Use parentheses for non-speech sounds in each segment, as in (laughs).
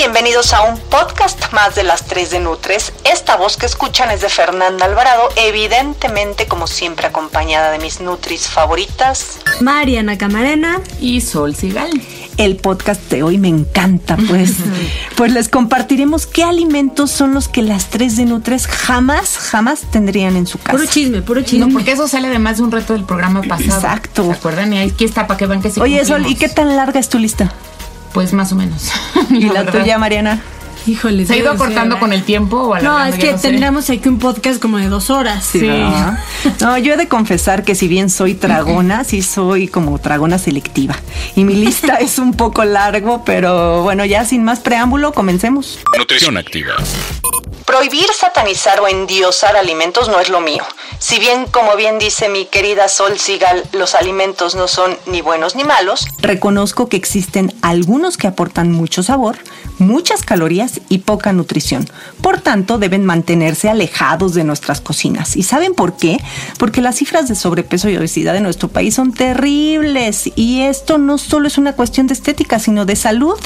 Bienvenidos a un podcast más de las 3 de Nutres. Esta voz que escuchan es de Fernanda Alvarado, evidentemente como siempre acompañada de mis Nutris favoritas. Mariana Camarena y Sol Sigal. El podcast de hoy me encanta, pues. (laughs) pues les compartiremos qué alimentos son los que las 3 de Nutres jamás, jamás tendrían en su casa. Puro chisme, puro chisme. No, porque eso sale además de un reto del programa pasado. Exacto. ¿Se acuerdan? Y aquí está para que vean que sí Oye, Sol, cumplimos. ¿y qué tan larga es tu lista? Pues más o menos. (laughs) ¿Y la, tuya, Mariana? Híjole. ¿Se ha ido cortando con el tiempo o No, es que tendríamos aquí un podcast como de dos horas. Sí. ¿verdad? No, yo he de confesar que si bien soy tragona, sí soy como tragona selectiva. Y mi lista es un poco largo, pero bueno, ya sin más preámbulo, comencemos. Nutrición activa. Prohibir, satanizar o endiosar alimentos no es lo mío. Si bien, como bien dice mi querida Sol Sigal, los alimentos no son ni buenos ni malos, reconozco que existen algunos que aportan mucho sabor, muchas calorías y poca nutrición. Por tanto, deben mantenerse alejados de nuestras cocinas. ¿Y saben por qué? Porque las cifras de sobrepeso y obesidad en nuestro país son terribles. Y esto no solo es una cuestión de estética, sino de salud.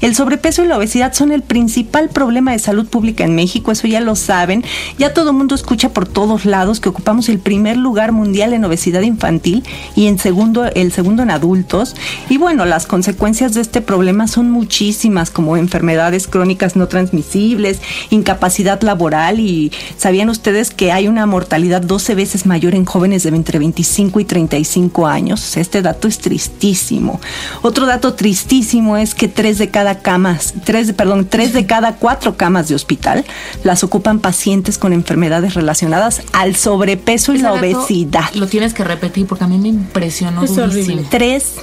El sobrepeso y la obesidad son el principal problema de salud pública en México, eso ya lo saben. Ya todo el mundo escucha por todos lados que ocupamos el primer lugar mundial en obesidad infantil y en segundo, el segundo en adultos. Y bueno, las consecuencias de este problema son muchísimas, como enfermedades crónicas no transmisibles, incapacidad laboral y ¿sabían ustedes que hay una mortalidad 12 veces mayor en jóvenes de entre 25 y 35 años? Este dato es tristísimo. Otro dato tristísimo es que tres de cada camas, tres, perdón, tres de cada cuatro camas de hospital las ocupan pacientes con enfermedades relacionadas al sobrepeso y Ese la obesidad. Lo tienes que repetir porque a mí me impresionó Es durísimo. horrible. Tres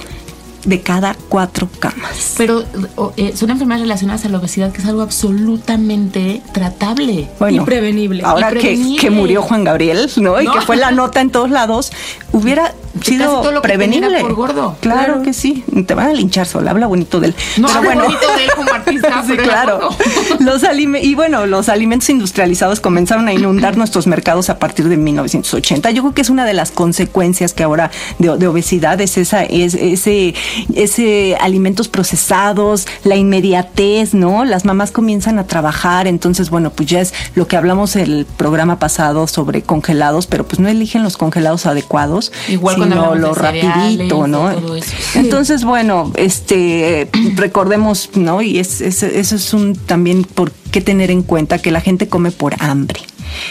de cada cuatro camas. Pero eh, son enfermedades relacionadas a la obesidad, que es algo absolutamente tratable. Bueno, Imprevenible. Ahora que, que murió Juan Gabriel, ¿no? Y No. que fue la nota en todos lados, hubiera Casi sido todo lo que prevenible. por gordo. Claro, Claro. que sí. Te van a linchar sola, habla bonito de él. No Pero bueno. bonito de él como artista, (laughs) Sí, pero claro. (laughs) Los alime- y bueno, los alimentos industrializados comenzaron a inundar (clears throat) nuestros mercados a partir de 1980. Yo creo que es una de las consecuencias que ahora de, de obesidad es esa, es ese, ese alimentos procesados, la inmediatez, ¿no? Las mamás comienzan a trabajar, entonces bueno, pues ya es lo que hablamos el programa pasado sobre congelados, pero pues no eligen los congelados adecuados, Igual sino lo rapidito, ¿no? (laughs) Entonces, bueno, este recordemos, ¿no? Y es, es- eso es un también por qué tener en cuenta que la gente come por hambre.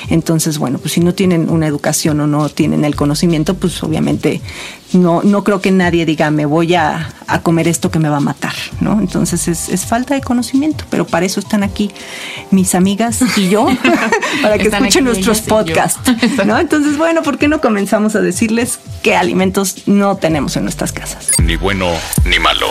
Entonces, bueno, pues si no tienen una educación o no tienen el conocimiento, pues obviamente no, no creo que nadie diga me voy a, a comer esto que me va a matar, ¿no? Entonces es, es falta de conocimiento, pero para eso están aquí mis amigas y yo, (laughs) para que Están escuchen nuestros podcasts, (laughs) ¿no? Entonces, bueno, ¿por qué no comenzamos a decirles qué alimentos no tenemos en nuestras casas? Ni bueno ni malo.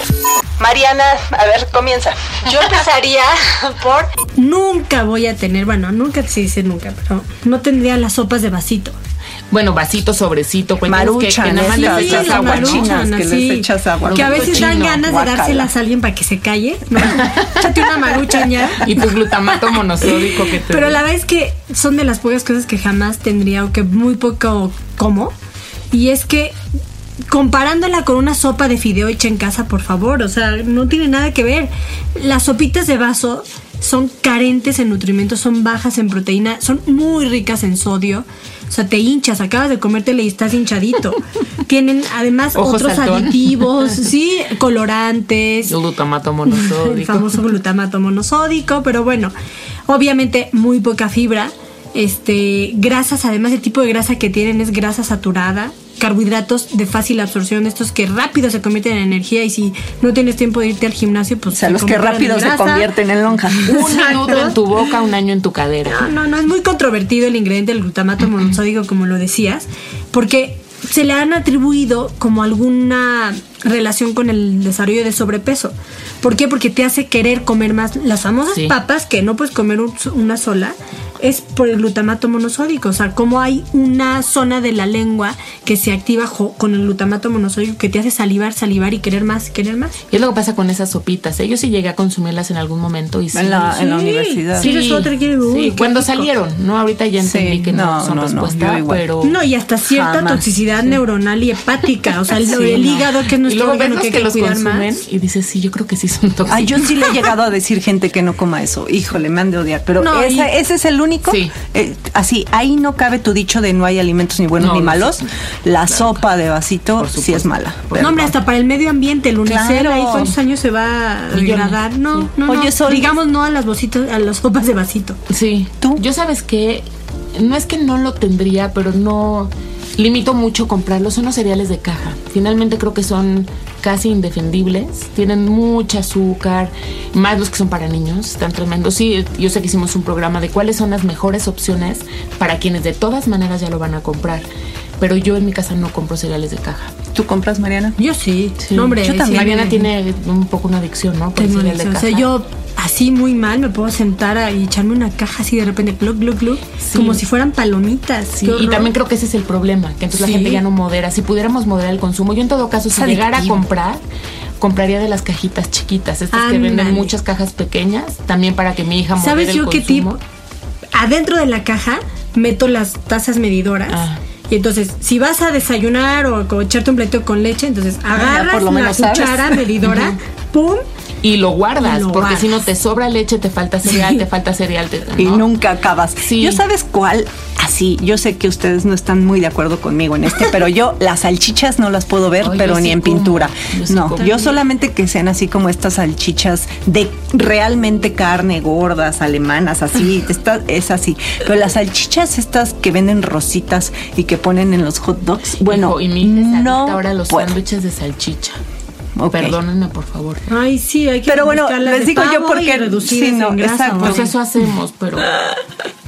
Mariana, a ver, comienza. Yo empezaría (laughs) por. Nunca voy a tener, bueno, nunca se dice nunca, pero no tendría las sopas de vasito. Bueno, vasito, sobrecito, cuéntanos que, nada más les echas agua, maruchan. que les así, echas agua. Que a veces dan ganas de dárselas a alguien para que se calle. ¿no? (laughs) Échate una maruchan ya. Y tu glutamato monosódico que te Pero la verdad es que son de las pocas cosas que jamás tendría o que muy poco como. Y es que comparándola con una sopa de fideo hecha en casa, por favor, o sea, no tiene nada que ver. Las sopitas de vaso son carentes en nutrimentos, son bajas en proteína, son muy ricas en sodio. O sea, te hinchas, acabas de comértela y estás hinchadito. (laughs) Tienen además Ojo otros saltón. aditivos, (laughs) sí, colorantes, glutamato (laughs) el monosódico. famoso glutamato monosódico, pero bueno, obviamente muy poca fibra. Este, grasas, además el tipo de grasa que tienen es grasa saturada, carbohidratos de fácil absorción, estos que rápido se convierten en energía y si no tienes tiempo de irte al gimnasio, pues... O sea, se los que rápido se convierten en lonja. (laughs) Un minuto en tu boca, un año en tu cadera. No, no, no, es muy controvertido el ingrediente del glutamato monosódico, como lo decías, porque se le han atribuido como alguna relación con el desarrollo de sobrepeso. ¿Por qué? Porque te hace querer comer más. Las famosas Sí. papas, que no puedes comer un- una sola, es por el glutamato monosódico. O sea, como hay una zona de la lengua que se activa con el glutamato monosódico que te hace salivar, salivar y querer más, querer más. Y es lo que pasa con esas sopitas. ¿eh? Yo sí llegué a consumirlas en algún momento y sí. En la, en la Sí. universidad. Sí. Uy, sí, qué cuando rico. salieron, ¿no? Ahorita ya entendí Sí, que no, no, son no, no, respuesta, pero... No, y hasta cierta Jamás. toxicidad neuronal y hepática. O sea, (laughs) el, Sí, el no. hígado, que es órgano los que que que los cuidar consumen más. y dices, sí, yo creo que sí son tóxicos. Ay, yo sí le he llegado a decir gente que no coma eso. Híjole, me han de odiar. Pero No, esa- y- ese es el único. Sí. Eh, así, ahí no cabe tu dicho de no hay alimentos ni buenos No, ni malos. La sopa de vasito sí es mala. No, hombre, hasta para el medio ambiente, el unicel, Claro. ahí cuántos años se va a degradar. No, Sí. no, Oye, no. Digamos no a las bositas, a las sopas de vasito. Sí. ¿Tú? Yo sabes que no es que no lo tendría, pero no limito mucho comprarlos. Son los cereales de caja. Finalmente creo que son casi indefendibles. Tienen mucho azúcar, más los que son para niños. Están tremendos. Sí, yo sé que hicimos un programa de cuáles son las mejores opciones para quienes de todas maneras ya lo van a comprar. Pero yo en mi casa no compro cereales de caja. ¿Tú compras, Mariana? Yo sí. Sí. No, hombre, Yo también. Mariana tiene un poco una adicción, ¿no? Por tengo cereal de adicción. O caja. sea, yo así muy mal me puedo sentar a- y echarme una caja así de repente, glug, glug, glug, Sí. como si fueran palomitas. Sí, y también creo que ese es el problema, que entonces Sí. la gente ya no modera. Si pudiéramos moderar el consumo, yo en todo caso, si llegara a comprar, compraría de las cajitas chiquitas, estas que venden muchas cajas pequeñas, también para que mi hija modere ¿Sabes el yo qué tip? consumo. Adentro de la caja meto las tazas medidoras. Ah. Y entonces, si vas a desayunar o, o echarte un plato con leche, entonces agarras por lo la sabes. cuchara medidora, (laughs) pum, Y lo guardas, Y lo porque si no te sobra leche, te falta cereal, Sí. te falta cereal. te- Y ¿no? nunca acabas. Sí. ¿Yo sabes cuál? Así, yo sé que ustedes no están muy de acuerdo conmigo en este, pero yo (laughs) las salchichas no las puedo ver, pero ni sí en como, pintura. yo no, como. yo solamente que sean así como estas salchichas de realmente carne gordas, alemanas, así, (laughs) esta- es así. Pero las salchichas estas que venden rositas y que ponen en los hot dogs, bueno, y mi no ahora los sándwiches de salchicha. Perdónenme, por favor. ay, sí, hay que Pero bueno, les digo yo porque- y reducidas sí, no, en grasa, exacto. Pues eso hacemos, pero. (laughs)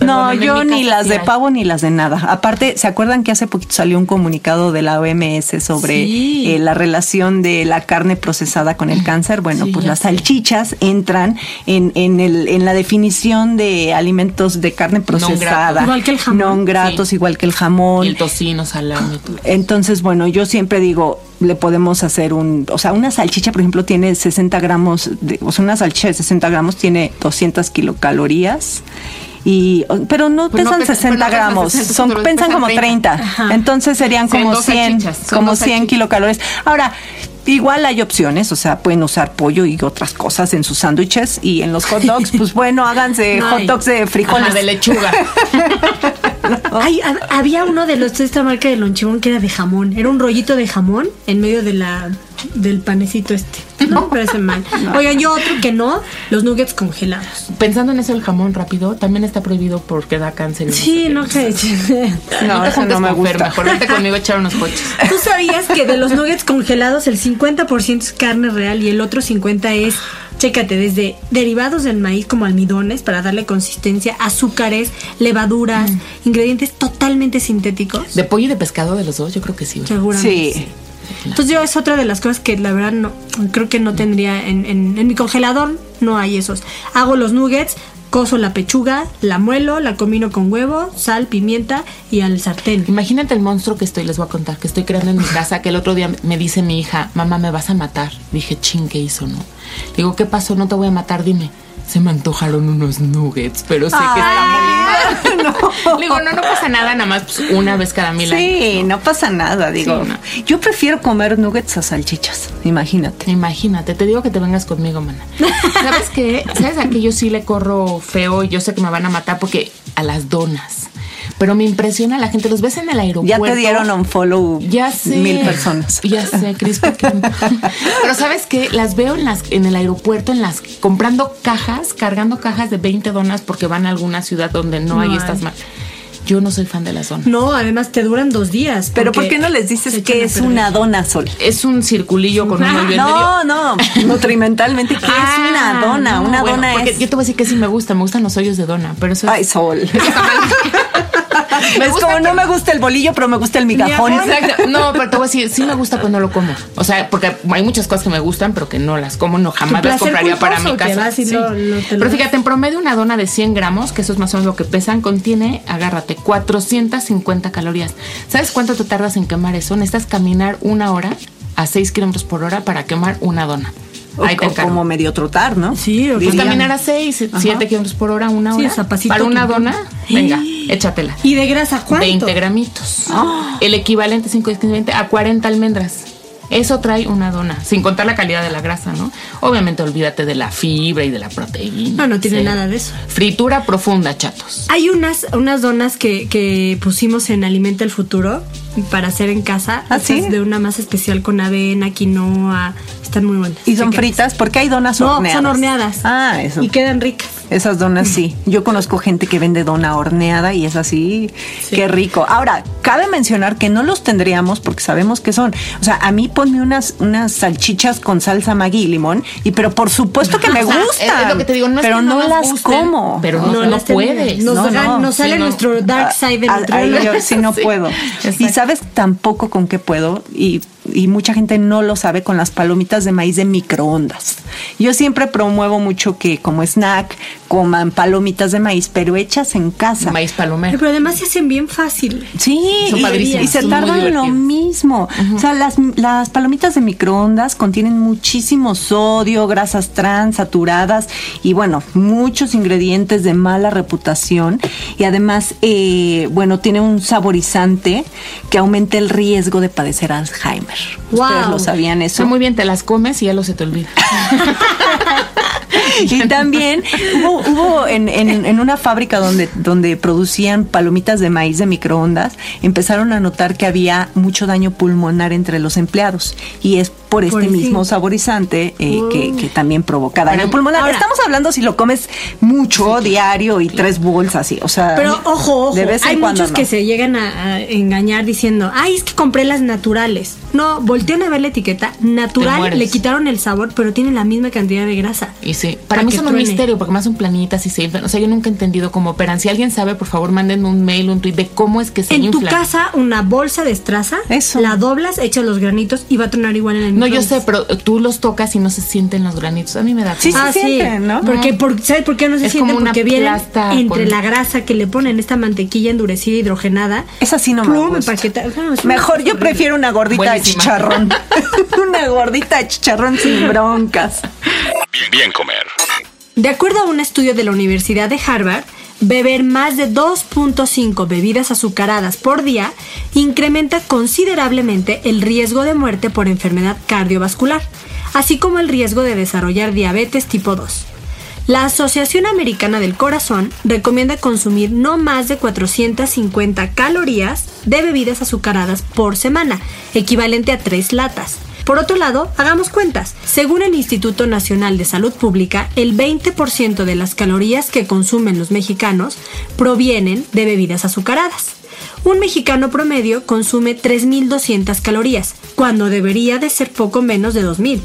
No, yo ni las de pavo ni las de nada. Aparte, ¿se acuerdan que hace poquito salió un comunicado de la OMS sobre Sí. eh, la relación de la carne procesada con el cáncer? Bueno, Sí, pues las sé. salchichas entran en, en, el, en la definición de alimentos de carne procesada. gratos. Igual que el jamón. Non gratos, Sí. igual que el jamón. Y el tocino, salami. todo. Entonces, bueno, yo siempre digo, le podemos hacer un, o sea, una salchicha, por ejemplo, tiene 60 gramos, de, o sea, una salchicha de 60 gramos tiene 200 kilocalorías. Y, pero no Pues pesan pesan- 60 pues no pesan gramos, 60, son, pesan pesan como 30. 30. Entonces serían como dos 100, salchichas, son como dos 100 salchichas. kilocalorías. Ahora, igual hay opciones, o sea, pueden usar pollo y otras cosas en sus sándwiches y en los hot dogs, (laughs) pues bueno, háganse No hot dogs de frijoles. Ajá, de lechuga. (laughs) (laughs) Ay, hab- había uno de los de esta marca de lonchibón que era de jamón. Era un rollito de jamón en medio de la del panecito este. No me parece mal. (laughs) Oigan, yo otro que no, los nuggets congelados. Pensando en eso, el jamón rápido también está prohibido porque da cáncer. y Sí, sé no sé. (laughs) No, No, no me gusta. mejor vente conmigo a echar unos coches. ¿Tú sabías que de los nuggets congelados el 50% es carne real y el otro 50% es, chécate, desde derivados del maíz como almidones para darle consistencia, azúcares, levaduras, ingredientes totalmente sintéticos? De pollo y de pescado de los dos, yo creo que sí. ¿verdad? Seguramente. Sí. Entonces yo es otra de las cosas que la verdad no creo que no tendría en, en- en mi congelador no hay esos. Hago los nuggets, coso la pechuga, la muelo, la combino con huevo, sal, pimienta y al sartén. Imagínate el monstruo que estoy, les voy a contar, que estoy creando en mi casa, que el otro día me dice mi hija, mamá, me vas a matar. Dije, ching, ¿qué hizo, no? Digo, ¿qué pasó? No te voy a matar, dime. Se me antojaron unos nuggets, pero sé que está muy mal. Le digo, no, no pasa nada, nada más pues, una vez cada mil años. Sí, no pasa nada, digo. Sí, no. Yo prefiero comer nuggets a salchichas, imagínate. Imagínate, te digo que te vengas conmigo, mana. ¿Sabes qué? ¿Sabes a qué yo sí le corro feo y yo sé que me van a matar porque a las donas. Pero me impresiona la gente, los ves en el Ya aeropuerto. te dieron un follow Ya sé. mil personas. Ya sé, Cris. porque- (laughs) Pero sabes qué? Las veo en las en el aeropuerto, en las comprando cajas, cargando cajas de 20 donas porque van a alguna ciudad donde no, hay estas más. Yo no soy fan de las donas. No, además te duran dos días. Pero ¿por qué no les dices que es una dona, Sol? Es un circulillo con un hoyo. (laughs) No, no, nutrimentalmente, ¿qué es una dona? No, una bueno, dona porque es... Yo te voy a decir que sí me gusta, me gustan los hoyos de dona, pero eso Ay, es... Sol. (laughs) Me gusta, como, no me gusta el bolillo, pero me gusta el migajón. Exacto. (laughs) No, pero te voy a decir, sí me gusta, no lo como. O sea, porque hay muchas cosas que me gustan, pero que no las como, no jamás las compraría para mi casa. Sí. no- no pero fíjate, en promedio una dona de 100 gramos, que eso es más o menos lo que pesan, contiene, agárrate, 450 calorías. ¿Sabes cuánto te tardas en quemar eso? Necesitas caminar una hora a 6 kilómetros por hora para quemar una dona. O Ahí te encargo. como medio trotar, ¿no? Sí, o Pues caminar a 6, 7 kilómetros por hora, una Sí, hora. o sea, pasito para una dona, venga, (gasps) échatela. ¿Y de grasa cuánto? 20 gramitos. (gasps) El equivalente 5, 15, 20 a 40 almendras. Eso trae una dona, sin contar la calidad de la grasa, ¿no? Obviamente olvídate de la fibra y de la proteína. No, no tiene Sí. nada de eso. Fritura profunda, chatos. Hay unas, unas donas que, que pusimos en Alimenta el Futuro para hacer en casa. ¿Ah, Estas sí? De una masa especial con avena, quinoa. Están muy buenas. ¿Y son fritas? Porque hay donas No, horneadas. son horneadas. Ah, eso. Y quedan ricas. Esas donas sí. Yo conozco gente que vende dona horneada y es así. Sí. Qué rico. Ahora, cabe mencionar que no los tendríamos porque sabemos que son. O sea, a mí ponme unas, unas salchichas con salsa Maggi y limón. Y pero por supuesto que me gustan. es- (laughs) es lo que te digo, no es pero que no no las gusten, como. pero no, no las puedes. Nos, No, gan- no. nos sale Sí, no. nuestro dark side de Ah, yo sí no (laughs) Sí. puedo. Y Exacto. sabes tampoco con qué puedo. Y, y mucha gente no lo sabe con las palomitas de maíz de microondas. Yo siempre promuevo mucho que como snack coman palomitas de maíz, pero hechas en casa. Maíz palomero. Pero además se hacen bien fácil. Sí, Son y- y se son tardan lo mismo. O sea, las, las palomitas de microondas contienen muchísimo sodio, grasas trans, saturadas y bueno, muchos ingredientes de mala reputación. Y además, eh, bueno, tiene un saborizante que aumenta el riesgo de padecer Alzheimer. ¿Ustedes Wow. lo sabían eso? Está muy bien, te las comes y ya lo se te olvida. (laughs) (laughs) Y también hubo, hubo en, en- una fábrica donde, donde producían palomitas de maíz de microondas, empezaron a notar que había mucho daño pulmonar entre los empleados. Y es por este mismo saborizante eh, que, que también provoca daño pulmonar. ahora- Estamos hablando si lo comes mucho, diario y tres bolsas, y, o sea. Pero ojo, ojo, de vez en hay cuando muchos no. que se llegan a, a engañar diciendo, ay, es que compré las naturales. No, voltean a ver la etiqueta, natural, le quitaron el sabor, pero tiene la misma cantidad de grasa. Y sí, Para para mí son un misterio porque más son planitas y se inflan. O sea, yo nunca he entendido cómo operan. Si alguien sabe, por favor, mándenme un mail, un tweet de cómo es que se En tu casa, una bolsa de estraza, Eso. la doblas, echas los granitos y va a tronar igual en el No, yo sé, pero tú los tocas y no se sienten los granitos. A mí me da Sí. Ah, se sí, sienten, ¿no? Porque, por, ¿Sabes por qué no se Es sienten? como una Porque vienen entre con- la grasa que le ponen esta mantequilla endurecida hidrogenada. Esa sí no me gusta. no, es Mejor yo prefiero una gordita de chicharrón. (laughs) (laughs) una gordita de chicharrón sin broncas. Bien comer. De acuerdo a un estudio de la Universidad de Harvard, beber más de 2.5 bebidas azucaradas por día incrementa considerablemente el riesgo de muerte por enfermedad cardiovascular, así como el riesgo de desarrollar diabetes tipo 2. La Asociación Americana del Corazón recomienda consumir no más de 450 calorías de bebidas azucaradas por semana, equivalente a 3 latas. Por otro lado, hagamos cuentas. Según el Instituto Nacional de Salud Pública, el 20% de las calorías que consumen los mexicanos provienen de bebidas azucaradas. Un mexicano promedio consume 3.200 calorías, cuando debería de ser poco menos de 2.000.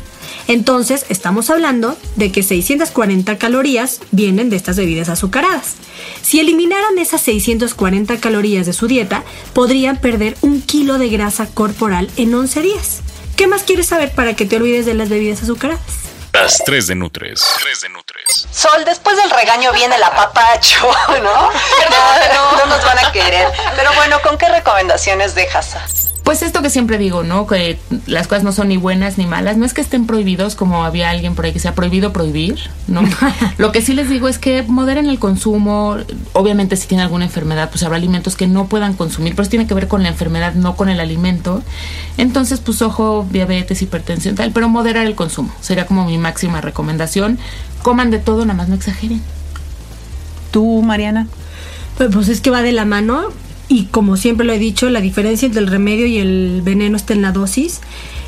Entonces, estamos hablando de que 640 calorías vienen de estas bebidas azucaradas. Si eliminaran esas 640 calorías de su dieta, podrían perder un kilo de grasa corporal en 11 días. ¿Qué más quieres saber para que te olvides de las bebidas azucaradas? Las 3 de Nutres. 3 de Nutres. Sol, después del regaño viene el apapacho, ¿no? (laughs) No, no nos van a querer. Pero bueno, ¿con qué recomendaciones dejas? Pues esto que siempre digo, ¿no? Que las cosas no son ni buenas ni malas. No es que estén prohibidos, como había alguien por ahí que sea prohibido prohibir, ¿no? (laughs) Lo que sí les digo es que moderen el consumo. Obviamente, si tienen alguna enfermedad, pues habrá alimentos que no puedan consumir, pero eso tiene que ver con la enfermedad, no con el alimento. Entonces, pues ojo, diabetes, hipertensión, tal, pero moderar el consumo. Sería como mi máxima recomendación. Coman de todo, nada más no exageren. ¿Tú, Mariana? Pues, pues es que va de la mano y como siempre lo he dicho, la diferencia entre el remedio y el veneno está en la dosis.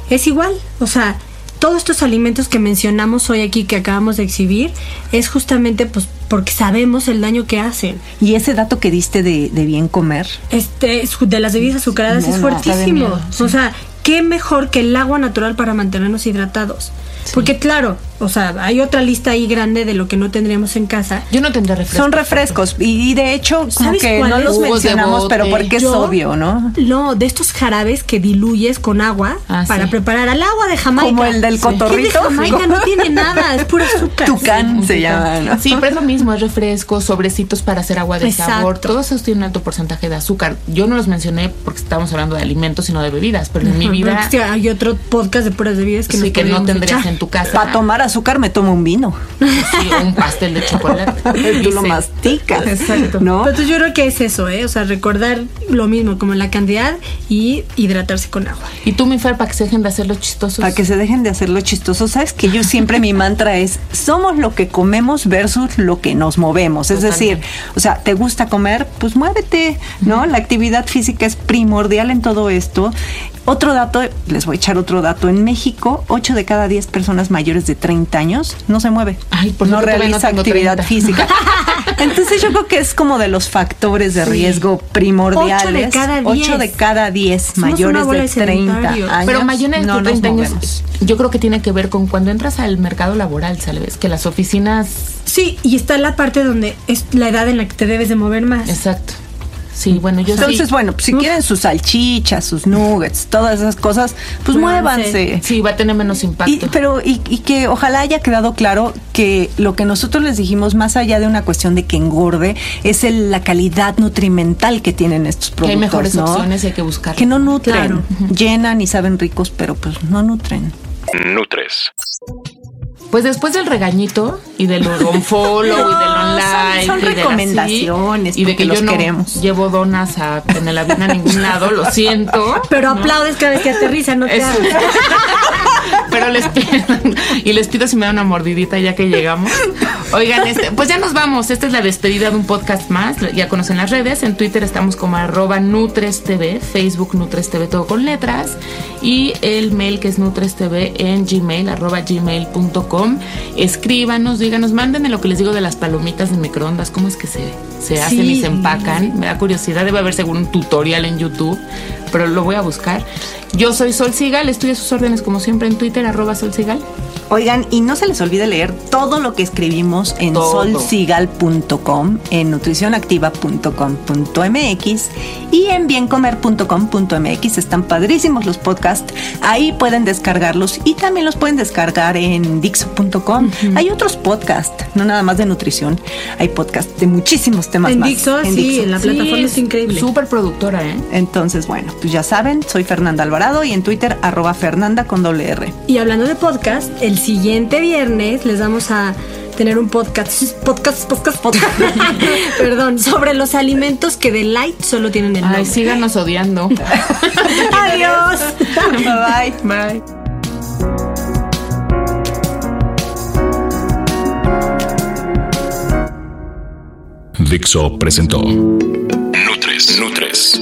Es igual, o sea, todos estos alimentos que mencionamos hoy aquí que acabamos de exhibir es justamente pues porque sabemos el daño que hacen. Y ese dato que diste de, de bien comer. Este, de las bebidas azucaradas No, es no, fuertísimo. miedo, sí. O sea, qué mejor que el agua natural para mantenernos hidratados. Porque claro, o sea, hay otra lista ahí grande de lo que no tendríamos en casa. Yo no tendría refresco. Son refrescos. Y, y de hecho, como ¿Sabes que no los mencionamos, pero porque es Yo- obvio, ¿no? No, de estos jarabes que diluyes con agua Ah, para sí. preparar al agua de Jamaica. Como el del Sí. cotorrito. ¿Qué de Jamaica no tiene nada, es pura azúcar. Tucán se llama, ¿no? Sí, pero es lo mismo, es refresco, sobrecitos para hacer agua de Exacto. sabor. Todos esos tienen un alto porcentaje de azúcar. Yo no los mencioné porque estábamos hablando de alimentos, sino de bebidas, pero en mi vida es hay otro podcast de puras bebidas que, sí nos que no tendrías echar. en tu casa. Para tomar azúcar me tomo un vino. Sí, un pastel de chocolate. (laughs) Tú lo masticas. Exacto. ¿No? Pero entonces yo creo que es eso, ¿eh? O sea, recordar lo mismo, como la cantidad y hidratarse con agua. Y tú, mi Fer, para que se dejen de hacer los chistosos. Para que se dejen de hacer lo chistoso. Sabes que yo siempre mi mantra es somos lo que comemos versus lo que nos movemos. Es decir, o sea, ¿te gusta comer? Pues muévete, ¿no? La actividad física es primordial en todo esto. Otro dato, les voy a echar otro dato. En México, 8 de cada 10 personas mayores de 30 años no se mueve. Ay, por no realiza actividad 30. física. (laughs) Entonces yo creo que es como de los factores de riesgo primordiales. Ocho de cada 8 diez. de cada 10 Somos una mayores de de 30 sedentarios. años. Pero mayores no de nos 30 años, movemos. yo creo que tiene que ver con cuando entras al mercado laboral, ¿sabes? Que las oficinas. Sí, y está la parte donde es la edad en la que te debes de mover más. Exacto. Sí, bueno, yo Entonces, sí. bueno, pues, si quieren sus salchichas, sus nuggets, todas esas cosas, pues Muévanse. muévanse. Sí, va a tener menos impacto. Y, pero y, y que ojalá haya quedado claro que lo que nosotros les dijimos, más allá de una cuestión de que engorde, es el- la calidad nutrimental que tienen estos que productos. hay mejores ¿no? opciones y hay que buscar. Que no nutren, Claro. llenan y saben ricos, pero pues no nutren. Nutres. Pues después del regañito y del unfollow y del (laughs) No, online son- son y así, recomendaciones, y de que yo los no queremos. llevo donas a, en el avión a ningún lado, lo siento. (laughs) Pero ¿no? aplaudes cada vez que aterriza, no te. (laughs) Pero les pido, y les pido si me dan una mordidita ya que llegamos. Oigan, este, pues ya nos vamos. Esta es la despedida de un podcast más. Ya conocen las redes. En Twitter estamos como arroba NutresTV, Facebook NutresTV todo con letras. Y el mail que es NutresTV en Gmail, arroba gmail.com. Escríbanos, díganos, mándenme lo que les digo de las palomitas de microondas, cómo es que se, se hacen y se empacan. Me da curiosidad, debe haber seguro un tutorial en YouTube, pero lo voy a buscar. Yo soy Sol Sigal, estoy a sus órdenes como siempre en Twitter, arroba Sol Sigal. Oigan, y no se les olvide leer todo lo que escribimos en solsigal.com, en nutricionactiva.com.mx y en biencomer.com.mx. Están padrísimos los podcasts. Ahí pueden descargarlos y también los pueden descargar en dixo.com. Hay otros podcasts, no nada más de nutrición. Hay podcasts de muchísimos temas En más. Dixo, sí, Dixo. en la plataforma es increíble. Súper productora, ¿eh? Entonces, bueno, pues ya saben, soy Fernanda Alvarado y en Twitter arroba Fernanda con doble R. Y hablando de podcast, el siguiente viernes les vamos a tener un podcast, podcast, podcast, podcast, (laughs) perdón, sobre los alimentos que de light solo tienen el nombre. Ay, síganos odiando. (laughs) Adiós. bye bye. Bye. Dixo presentó Nutres. Nutres.